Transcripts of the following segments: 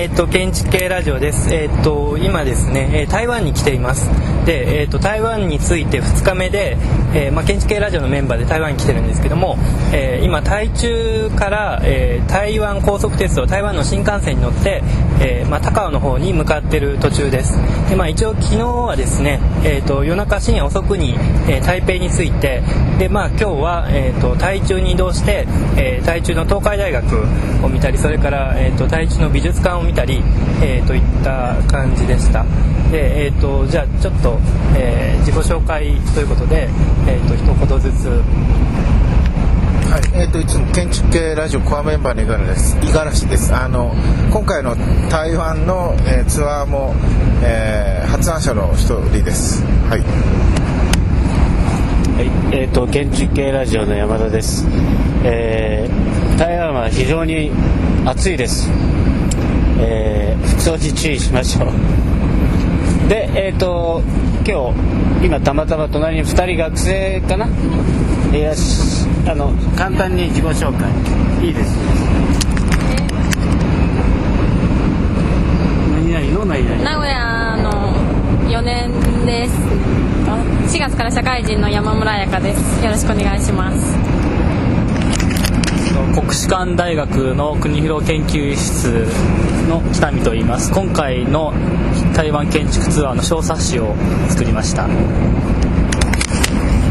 えっ、と建築系ラジオです。えっ、と今ですね、え台湾に来ています。で、えっ、と台湾について2日目で、えーまあ建築系ラジオのメンバーで台湾に来てるんですけども、えー今台中から、えー台湾高速鉄道台湾の新幹線に乗って、えーまあ高雄の方に向かってる途中です。で、まあ一応昨日はですね、えっ、と夜中深夜遅くに、えー台北に着いて、でまあ今日はえっ、と台中に移動して、えー台中の東海大学を見たり、それからえっ、と台中の美術館を見たり、えー、といった感じでしたで、えー、とじゃあちょっと、えー自己紹介ということで、えー、と一言ずつはい、えっ、といつも建築系ラジオコアメンバーの五十嵐です。五十嵐です。あの今回の台湾の、えーツアーも、えー発案者の一人です。はい。はい、えっ、と建築系ラジオの山田です。えー台湾は非常に暑いです。えー服装に注意しましょう。で、えっ、と今日今たまたま隣に2人学生かな？いらしあの簡単に自己紹介いいです。何々の何々？名古屋の4年です4月から社会人の山村彩香ですよろしくお願いします国士舘大学の国広研究室の北見と言います。今回の台湾建築ツアーの小冊子を作りました。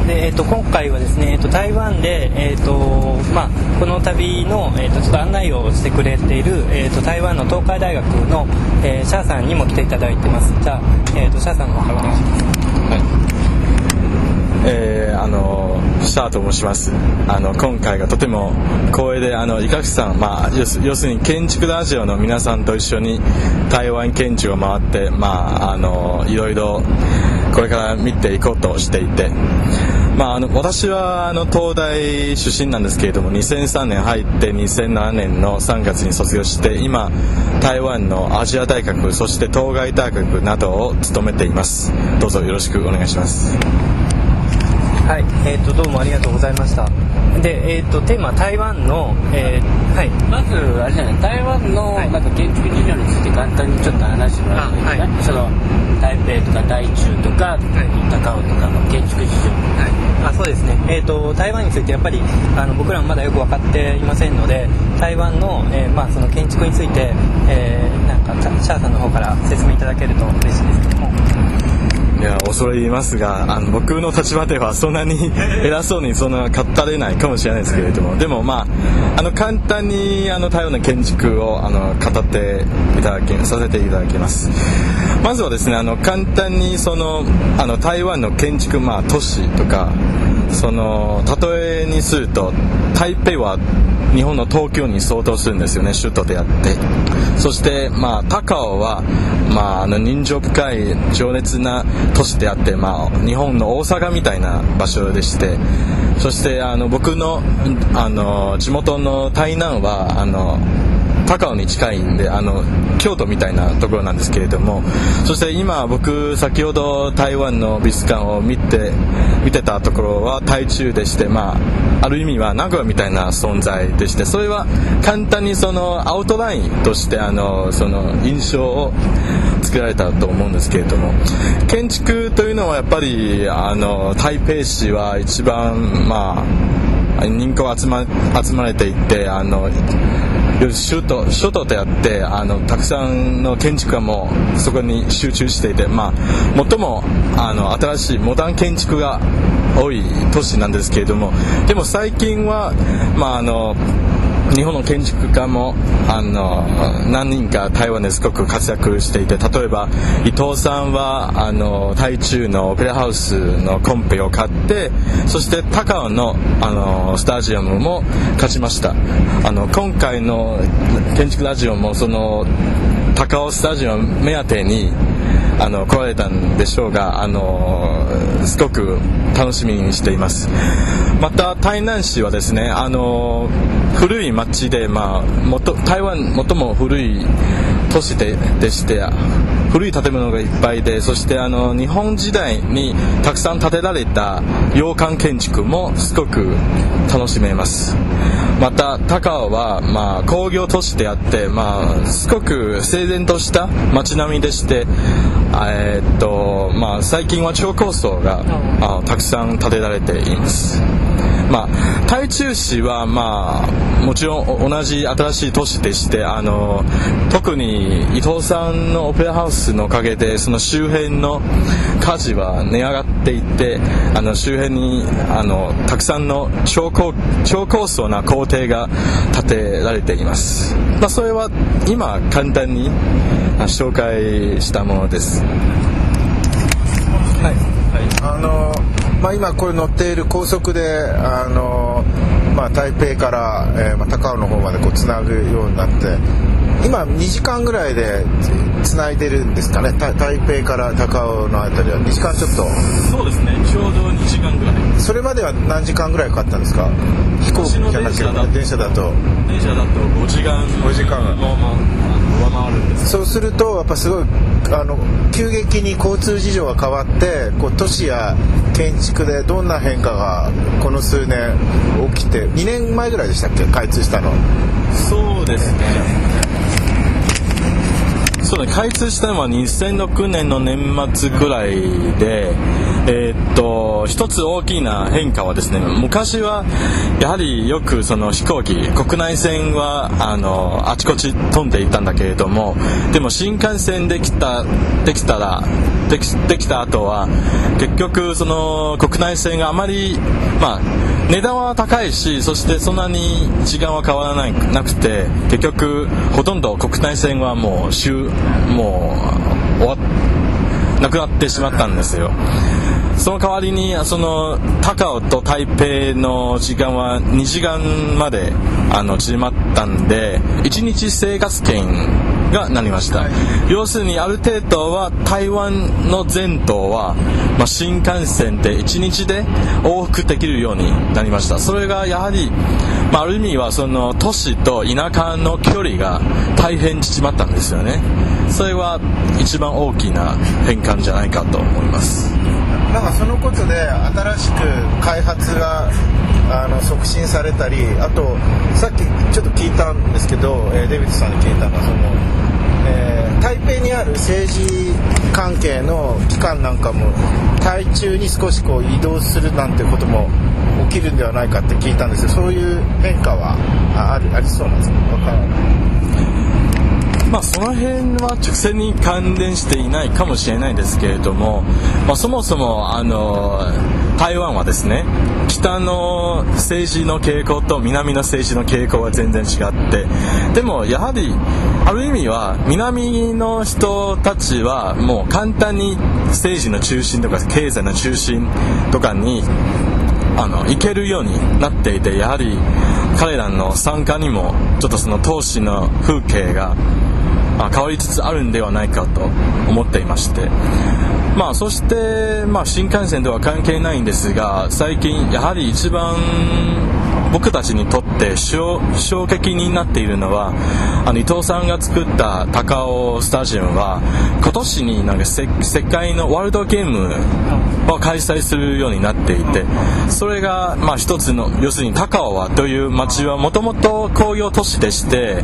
で、えー、と今回はですね、えー、と台湾で、えーとまあ、この旅の、えー、とちょっと案内をしてくれている、えー、と台湾の東海大学の、えーシャーさんにも来ていただいてます。じゃあ、えー、とシャーさんの方からお願いします。のシャーと申します。あの今回がとても光栄であの伊垣さん、まあ、要するに建築ラジオの皆さんと一緒に台湾建築を回って、まあ、あのいろいろこれから見ていこうとしていて、まあ、あの私はあの東大出身なんですけれども2003年入って2007年の3月に卒業して今台湾のアジア大学そして東海大学などを務めています。どうぞよろしくお願いします。はい、えー、とどうもありがとうございました。で、えー、とテーマ台湾の、えーはい。まずあれじゃない台湾のはい。なんか建築事情について簡単にちょっと話してもらっていいですか、あはい。その台北とか台中とか、高雄とかの建築事情。あそうですね、えー、と台湾についてやっぱりあの僕らもまだよく分かっていませんので台湾の,、えーまあその建築について、えーなんかシャーさんの方から説明いただけると嬉しいですけどもいや恐れ入りますがあの僕の立場ではそんなに 偉そうにそんな語れないかもしれないですけれどもでもまああの簡単にあの台湾の建築をあの語っていただきさせていただきます。まずはですねあの簡単にそのあの台湾の建築、まあ、都市とかその例えにすると台北は日本の東京に相当するんですよね首都であって。そして、まあ、高尾は、まあ、あの人情深い情熱な都市であって、まあ、日本の大阪みたいな場所でして。そしてあの僕のあの地元の台南はあの高尾に近いんであの京都みたいなところなんですけれどもそして今僕先ほど台湾の美術館を見て見てたところは台中でしてまあある意味は名古屋みたいな存在でしてそれは簡単にそのアウトラインとしてあのその印象を作られたと思うんですけれども建築というのはやっぱりあの台北市は一番まあ人口が集ま集まれていってあの首都首都であってあのたくさんの建築家もそこに集中していて、まあ、最もあの新しいモダン建築が多い都市なんですけれどもでも最近は、まあ、あの日本の建築家もあの何人か台湾ですごく活躍していて例えば伊藤さんはあの台中のオペラハウスのコンペを買ってそして高尾のあのスタジアムも勝ちました。あの今回の建築ラジオもその高尾スタジアム目当てにあの来られたんでしょうがあのすごく楽しみにしています。また台南市はですねあの古い町で、まあ、もと台湾最も古い都市ででして古い建物がいっぱいでそしてあの日本時代にたくさん建てられた洋館建築もすごく楽しめます。また高尾は、まあ、工業都市であって、まあ、すごく整然とした街並みでして、えーっとまあ、最近は超高層があたくさん建てられています。まあ、中市は、まあ、もちろん同じ新しい都市でしてあの特に伊藤さんのオペラハウスのおかげでその周辺の価値は値上がっていってあの周辺にあのたくさんの超高超高層な工程が建てられています、まあ、それは今簡単に紹介したものですあのまあ、今これ乗っている高速であの、まあ、台北から、えーまあ、高尾の方までこうつなぐようになって今2時間ぐらいでつないでるんですかね。た台北から高尾のあたりは2時間ちょっと。そうですね。ちょうど2時間ぐらい。それまでは何時間ぐらいかかったんですか？飛行機じゃな電車だと。電車だと5時間5時間上回るんですそうするとやっぱすごいあの急激に交通事情が変わってこう都市や建築でどんな変化がこの数年起きて2年前ぐらいでしたっけ？開通したの。そうですね。そうね。開通したのは2006年の年末ぐらいで、えーっと一つ大きな変化はですね昔はやはりよくその飛行機国内線はあのあちこち飛んでいたんだけれどもでも新幹線できたできたらできできた後は結局その国内線があまりまあ値段は高いしそしてそんなに時間は変わらないなくて結局ほとんど国内線はもう週もう終わっなくなってしまったんですよその代わりにその高尾と台北の時間は2時間まであの縮まったんで1日生活圏がなりました、要するにある程度は台湾の全島は、まあ、新幹線で1日で往復できるようになりました。それがやはり、まあ、ある意味はその都市と田舎の距離が大変縮まったんですよね。それは一番大きな変換じゃないかと思いますなんかそのことで新しく開発があの促進されたりあとさっきちょっと聞いたんですけど、えーデビッドさんに聞いたのはその、えー台北にある政治関係の機関なんかも台中に少しこう移動するなんてことも起きるんではないかって聞いたんですけどそういう変化はあるありそうなんですか？わからない。まあ、その辺は直線に関連していないかもしれないですけれども、まあ、そもそもあの台湾はですね北の政治の傾向と南の政治の傾向は全然違ってでもやはりある意味は南の人たちはもう簡単に政治の中心とか経済の中心とかにあの行けるようになっていてやはり彼らの参加にもちょっとその投資の風景があ変わりつつあるんではないかと思っていまして。まあそして、まあ、新幹線とは関係ないんですが最近やはり一番僕たちにとって衝衝撃になっているのはあの伊藤さんが作った高尾スタジアムは今年になんか世世界のワールドゲームを開催するようになっていてそれがまあ一つの要するに高尾はという町はもともと工業都市でして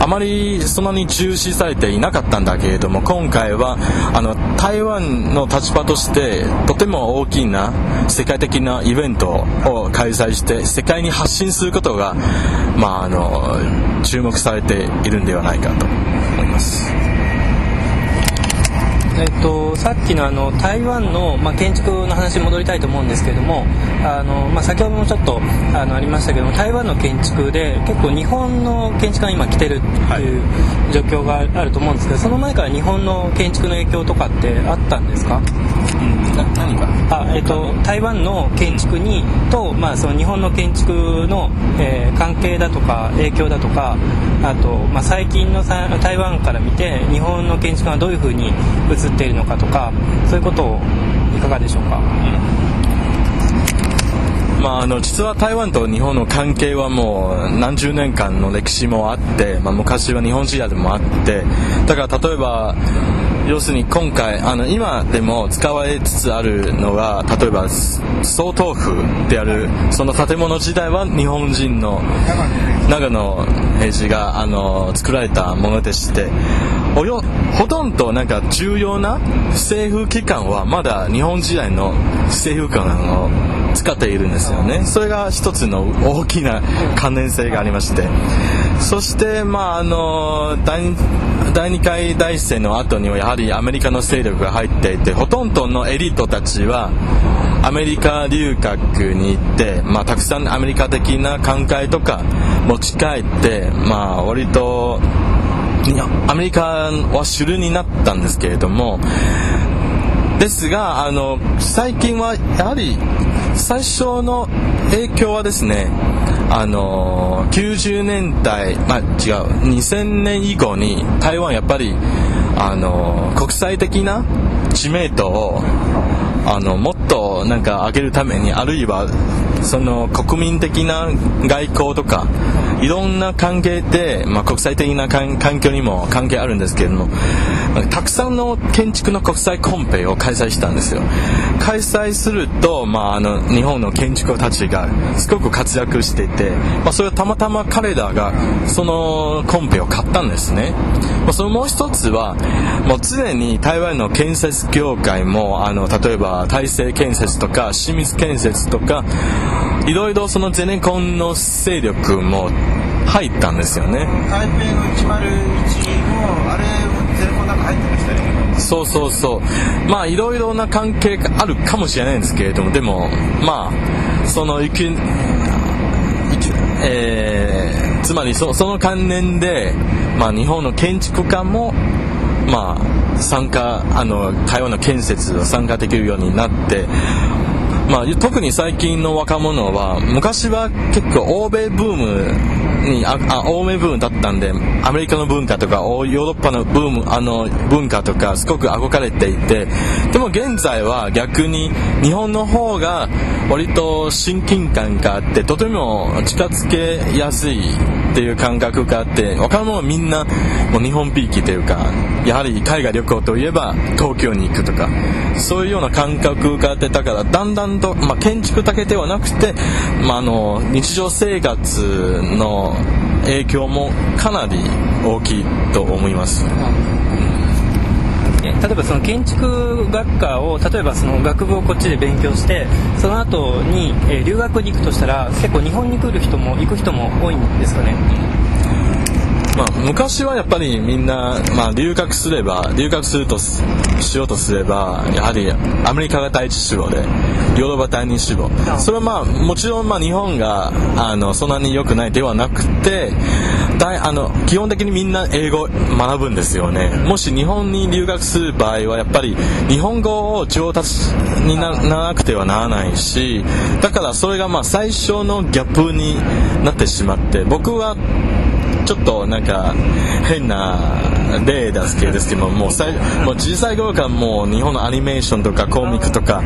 あまりそんなに重視されていなかったんだけれども今回はあの台湾の立場としてとても大きな世界的なイベントを開催して世界に発信することが、まあ、あの注目されているんではないかと思います。えっと、さっきのあの台湾の、まあ、建築の話に戻りたいと思うんですけれどもあの、まあ、先ほどもちょっとあのありましたけども台湾の建築で結構日本の建築が今来てるっていう状況があると思うんですけどその前から日本の建築の影響とかってあったんですか？あ、えっと台湾の建築にと、まあ、その日本の建築の、えー関係だとか影響だとかあと、まあ、最近の台湾から見て日本の建築がどういうふうに映っているのかとかそういうことをいかがでしょうか、まあ、あの実は台湾と日本の関係はもう何十年間の歴史もあって、まあ、昔は日本時代でもあってだから例えば要するに今回あの今でも使われつつあるのが例えば総統府であるその建物自体は日本人の長野平治があの作られたものでしておよほとんどなんか重要な政府機関はまだ日本時代の政府機関を使っているんですよね。それが一つの大きな関連性がありまして。そしてまああの第第2回大戦の後にはやはりアメリカの勢力が入っていてほとんどのエリートたちはアメリカ留学に行って、まあ、たくさんアメリカ的な考えとか持ち帰って、まあ、割とアメリカは主流になったんですけれども。ですがあの最近はやはり最初の影響はですねあの90年代、まあ、違う2000年以降に台湾やっぱりあの国際的な知名度をあのもっとなんか上げるためにあるいはその国民的な外交とかいろんな関係で、まあ、国際的な環境にも関係あるんですけれどもたくさんの建築の国際コンペを開催したんですよ。開催すると、まあ、あの日本の建築家たちがすごく活躍してて、まあ、それはたまたま彼らがそのコンペを買ったんですね、まあ、そのもう一つはもう常に台湾の建設業界もあの例えば大成建設とか清水建設とかいろいろそのゼネコンの勢力も入ったんですよね。台北の101もあれゼネコンなんか入ってましたね。そうそうそう。まあいろいろな関係があるかもしれないんですけれどもでもまあその行きえー、つまりそその関連で、まあ、日本の建築家も、まあ、参加あの台湾の建設を参加できるようになってまあ、特に最近の若者は昔は結構欧米ブームにああ欧米ブームだったんでアメリカの文化とかヨーロッパのブームあの文化とかすごく憧れていてでも現在は逆に日本の方が割と親近感があってとても近づけやすいっていう感覚があって若者はみんなもう日本びいきというかやはり海外旅行といえば東京に行くとかそういうような感覚があってだからだんだんと、まあ、建築だけではなくて、まあ、あの日常生活の影響もかなり大きいと思います。例えばその建築学科を例えばその学部をこっちで勉強してその後に、留学に行くとしたら結構日本に来る人も行く人も多いんですかね？まあ、昔はやっぱりみんな、まあ、留学すれば留学するとすしようとすればやはりアメリカが第一志望でヨーロッパ第二志望。それはまあもちろんまあ日本があのそんなに良くないではなくて大あの基本的にみんな英語学ぶんですよね。もし日本に留学する場合はやっぱり日本語を上達になならなくてはならないしだからそれがまあ最初のギャップになってしまって僕はちょっとなんか変な例ですけですけどもうさいもう小さい頃からもう日本のアニメーションとかコミックとか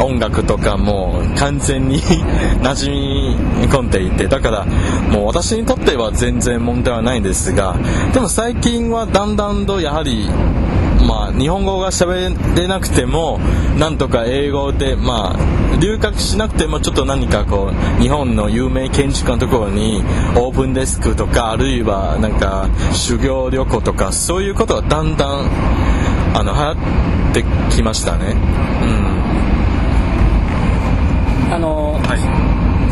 音楽とかもう完全に馴染み込んでいてだからもう私にとっては全然問題はないんですがでも最近はだんだんとやはりまあ、日本語が喋れなくてもなんとか英語で、まあ、留学しなくてもちょっと何かこう日本の有名建築のところにオープンデスクとかあるいはなんか修行旅行とかそういうことがだんだんあの流行ってきましたね。うんの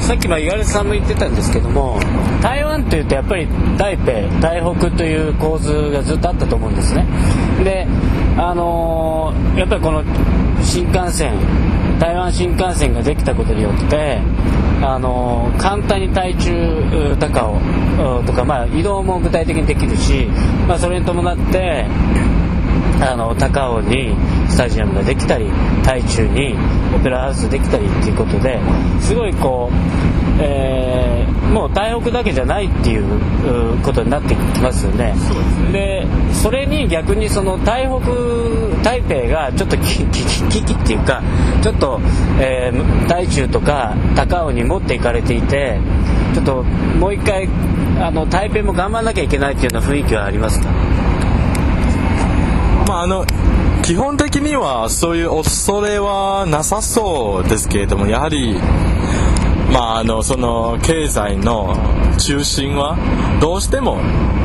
さっきまあ五十嵐さんも言ってたんですけども台湾というとやっぱり台北台北という構図がずっとあったと思うんですね。であのーやっぱりこの新幹線台湾新幹線ができたことによってあの簡単に台中高尾とか、まあ、移動も具体的にできるし、まあ、それに伴って あの高尾にスタジアムができたり台中にオペラハウスできたりっていうことですごいこう、えーもう台北だけじゃないっていううことになってきますよね。でそれに逆にその台北台北がちょっと危機危機っていうかちょっと、えー台中とか高尾に持っていかれていてちょっともう一回あの台北も頑張らなきゃいけないっていうような雰囲気はありますか？まあ、あの基本的にはそういう恐れはなさそうですけれどもやはりまあ、あのその経済の中心はどうしても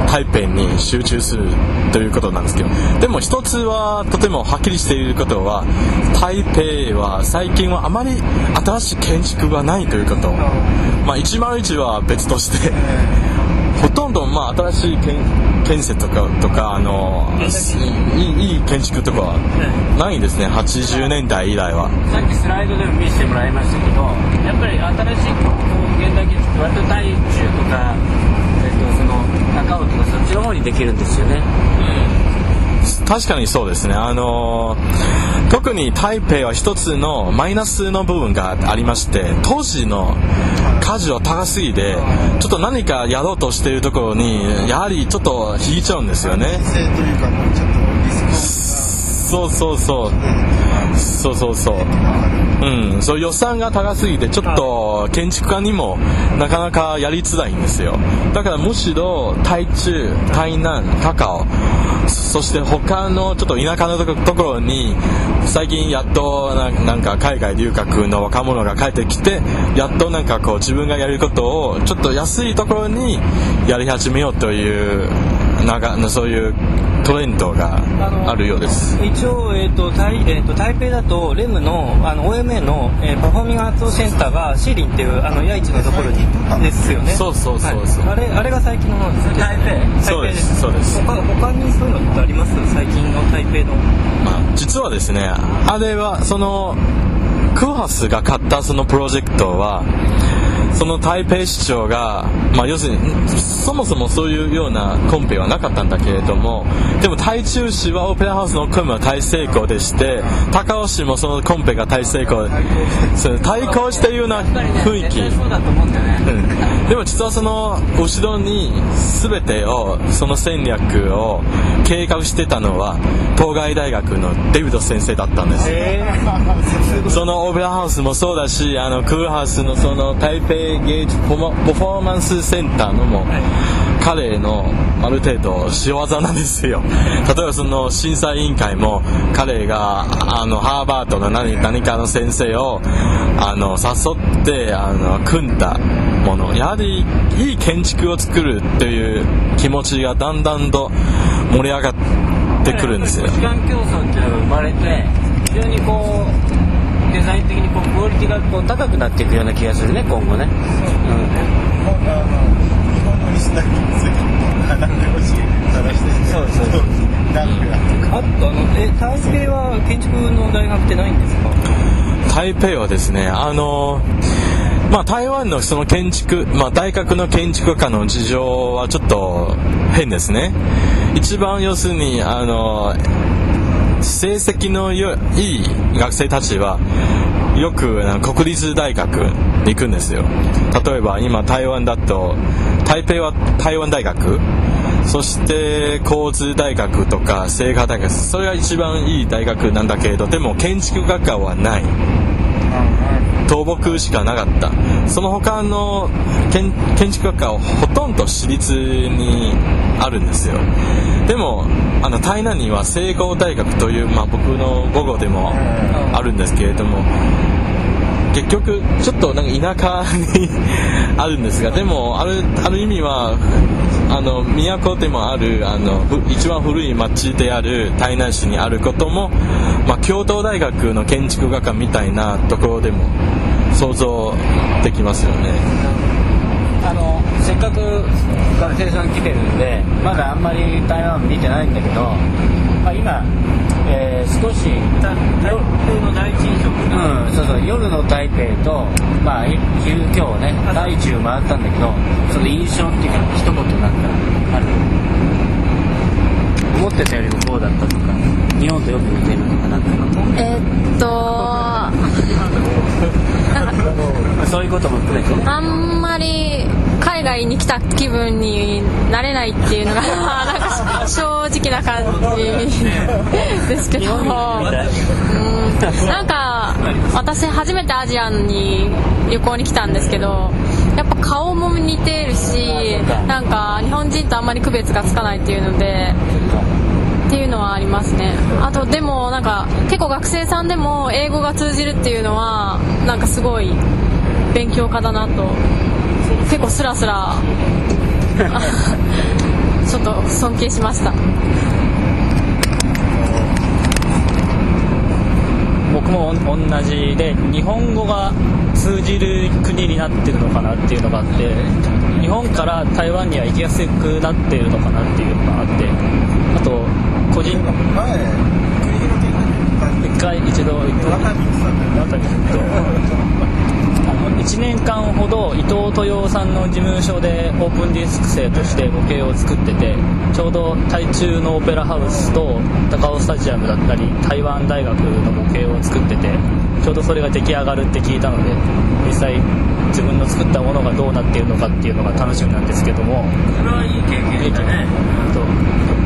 台北に集中するということなんですけどでも一つはとてもはっきりしていることは台北は最近はあまり新しい建築がないということ、まあ、101は別としてほとんどまあ新しい建建設とかとかあのいいいい建築とかはないんですね。80年代以来は。さっきスライドでも見せてもらいましたけどやっぱり新しい現代建築割と大中とか、えっと、その高尾とかそっちの方にできるんですよね。確かにそうですね、あのー特に台北は一つのマイナスの部分がありまして当時の価値は高すぎてちょっと何かやろうとしているところにやはりちょっと引いちゃうんですよねそうそうそう。そうそうそう。うん。そう予算が高すぎてちょっと建築家にもなかなかやりづらいんですよ。だからむしろ台中台南高尾そして他のちょっと田舎のところに最近やっとなんか海外留学の若者が帰ってきてやっとなんかこう自分がやることをちょっと安いところにやり始めようというなんかそういうトレンドがあるようです。一応、えーと台えー、と台北だとレムのあの OMA の、えーパフォーミングアーツセンターがシーリンっていうあの八市のところにですよね。そうそうそうそう。はい。あれあれが最近のものです台北？そうですそうです。他他にそういうのってあります？最近の台北の。まあ、実はですねあれはそのクーハスが買ったそのプロジェクトはその台北市長が、まあ、要するにそもそもそういうようなコンペはなかったんだけれどもでも台中市はオペラハウスの組むは大成功でして高尾市もそのコンペが大成功対抗しているような雰囲気。でも実はその後ろに全てをその戦略を計画してたのは東海大学のデビッド先生だったんです。そのオペラハウスもそうだしあのクーハウスのその台北芸術パフォパフォーマンスセンターのも彼のある程度仕業なんですよ。例えばその審査委員会も彼があのハーバードの何何かの先生をあの誘ってあの組んだもの。やはりいい建築を作るという気持ちがだんだんと盛り上がってくるんですよ。時間競争っていうのが生まれて非常にこうデザイン的にこうクオリティがこう高くなっていくような気がするね今後ね。そうそうそうあとあのえ台北は建築の大学ってないんですか？台北はですねあのまあ、台湾のその建築、まあ、大学の建築家の事情はちょっと変ですね。一番要するにあの成績のよいい学生たちはよくあの国立大学に行くんですよ。例えば今台湾だと台北は台湾大学そして交通大学とか清華大学それが一番いい大学なんだけれどでも建築学科はない。倒木しかなかった。その他の建建築学科はほとんど私立にあるんですよ。でもあの台南には成功大学という、まあ、僕の母語でもあるんですけれども結局ちょっとなんか田舎にあるんですがでもあるある意味はあの都でもあるあのふ一番古い町である台南市にあることも、まあ、京都大学の建築学科みたいなところでも想像できますよね。あのせっかく学生さん来てるんでまだあんまり台湾見てないんだけど、まあ、今、えー少し台北の第一印象うん、そうそう夜の台北と、まあ、い昼今日ね大中回ったんだけどその印象っていうか一言なんかある？思ってたよりもこうだったとか日本とよく似てるとかなんか。えーっと そういうことも含めて？ねあんまり海外に来た気分になれないっていうのが なんか正直な感じですけど。うん。なんか私初めてアジアに旅行に来たんですけどやっぱ顔も似てるしなんか日本人とあんまり区別がつかないっていうのでっていうのははありますね。あとでもなんか結構学生さんでも英語が通じるっていうのはなんかすごい勉強家だなと。結構スラスラ ちょっと尊敬しましたも同じで日本語が通じる国になってるのかなっていうのがあって日本から台湾には行きやすくなってるのかなっていうのがあってあと個人一回一度行って熱海行って1年間ほど伊藤豊さんの事務所でオープンディスク生として模型を作っててちょうど台中のオペラハウスと高尾スタジアムだったり台湾大学の模型を作っててちょうどそれが出来上がるって聞いたので実際自分の作ったものがどうなっているのかっていうのが楽しみなんですけども。それはいい経験だね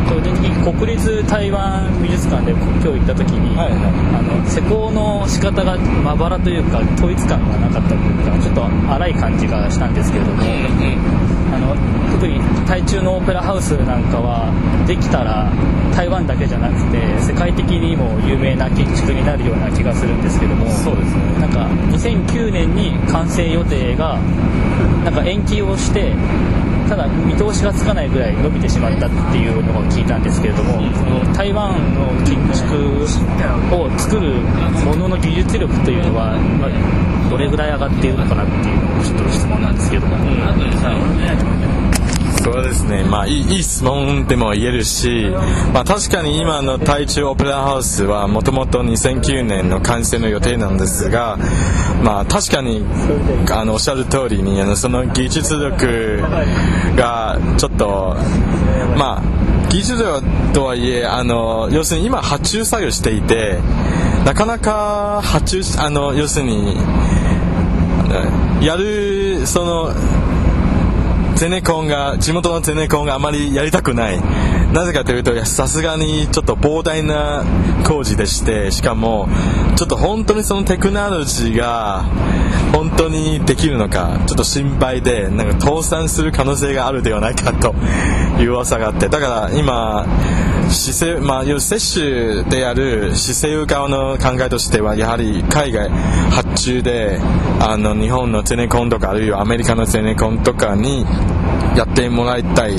個人的に国立台湾美術館で今日行った時に、はいはい、あの施工の仕方がまばらというか統一感がなかったというかちょっと荒い感じがしたんですけれども、うんうん、あの特に台中のオペラハウスなんかはできたら台湾だけじゃなくて世界的にも有名な建築になるような気がするんですけどもそうです、ね、なんか2009年に完成予定がなんか延期をしてただ見通しがつかないぐらい伸びてしまったっていうのを聞いたんですけれども、台湾の建築を作るものの技術力というのは、まあ、どれぐらい上がっているのかなっていうのがちょっと質問なんですけども。そうですね、まあ、いい質問でも言えるし、まあ、確かに今の台中オペラハウスはもともと2009年の完成の予定なんですが、まあ、確かにあのおっしゃる通りにあのその技術力がちょっと、まあ、技術力とはいえあの要するに今発注作業していてなかなか発注あの要するにやるそのゼネコンが地元のゼネコンがあまりやりたくない。なぜかというとさすがにちょっと膨大な工事でしてしかもちょっと本当にそのテクノロジーが本当にできるのかちょっと心配でなんか倒産する可能性があるではないかという噂があってだから今姿勢まあ接種である姿勢側の考えとしてはやはり海外発注であの日本のゼネコンとかあるいはアメリカのゼネコンとかにやってもらいたい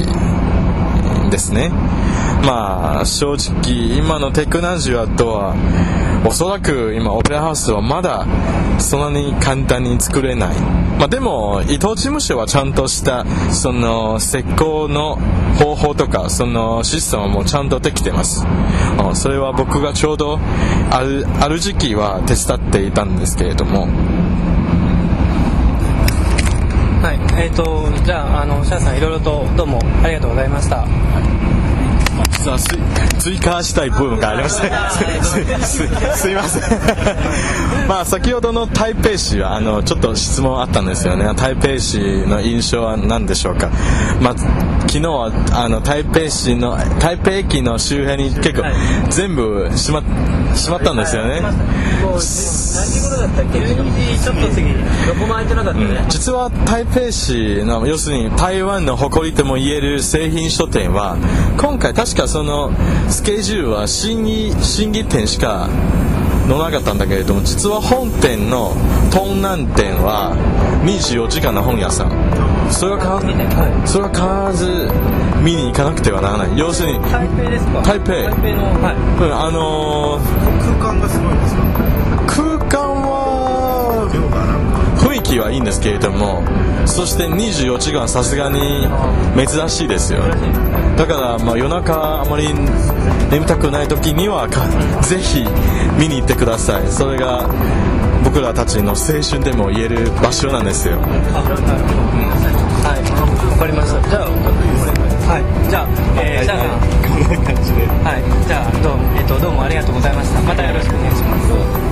ですね。まあ正直今のテクノロジーとはおそらく今オペラハウスはまだそんなに簡単に作れない、まあ、でも伊藤事務所はちゃんとしたその施工の方法とかそのシステムもちゃんとできてます。それは僕がちょうどある時期は手伝っていたんですけれども。はいえーと、じゃああのシャアさんいろいろとどうもありがとうございました。実は追加したい部分がありまして。すいません。まあ先ほどの台北市はあのちょっと質問あったんですよね。台北市の印象は何でしょうか、まあ、昨日はあの台北市の台北駅の周辺に結構全部閉ま閉まったんですよね、何時頃だったっけ？12時ちょっと過ぎ。どこも開いてなかったね、うん、実は台北市の要するに台湾の誇りとも言える製品書店は今回確かそのスケジュールは審議審議店しかのなかったんだけれども実は本店の東南店は24時間の本屋さんそれはかそれは必ず見に行かなくてはならない。要するに台北ですか？台北。台北の、はい、うん、あのー、空間がすごいんですか空間は雰囲気はいいんですけれどもそして24時間さすがに珍しいですよ。だからまあ夜中あまり眠たくない時にはぜひ見に行ってください。それが僕らたちの青春でも言える場所なんですよ。はい。わかりました。じゃあはいじゃあ、えー、じゃあこんな感じではい。じゃあどう,、えーと、どうもありがとうございました。またよろしくお願いします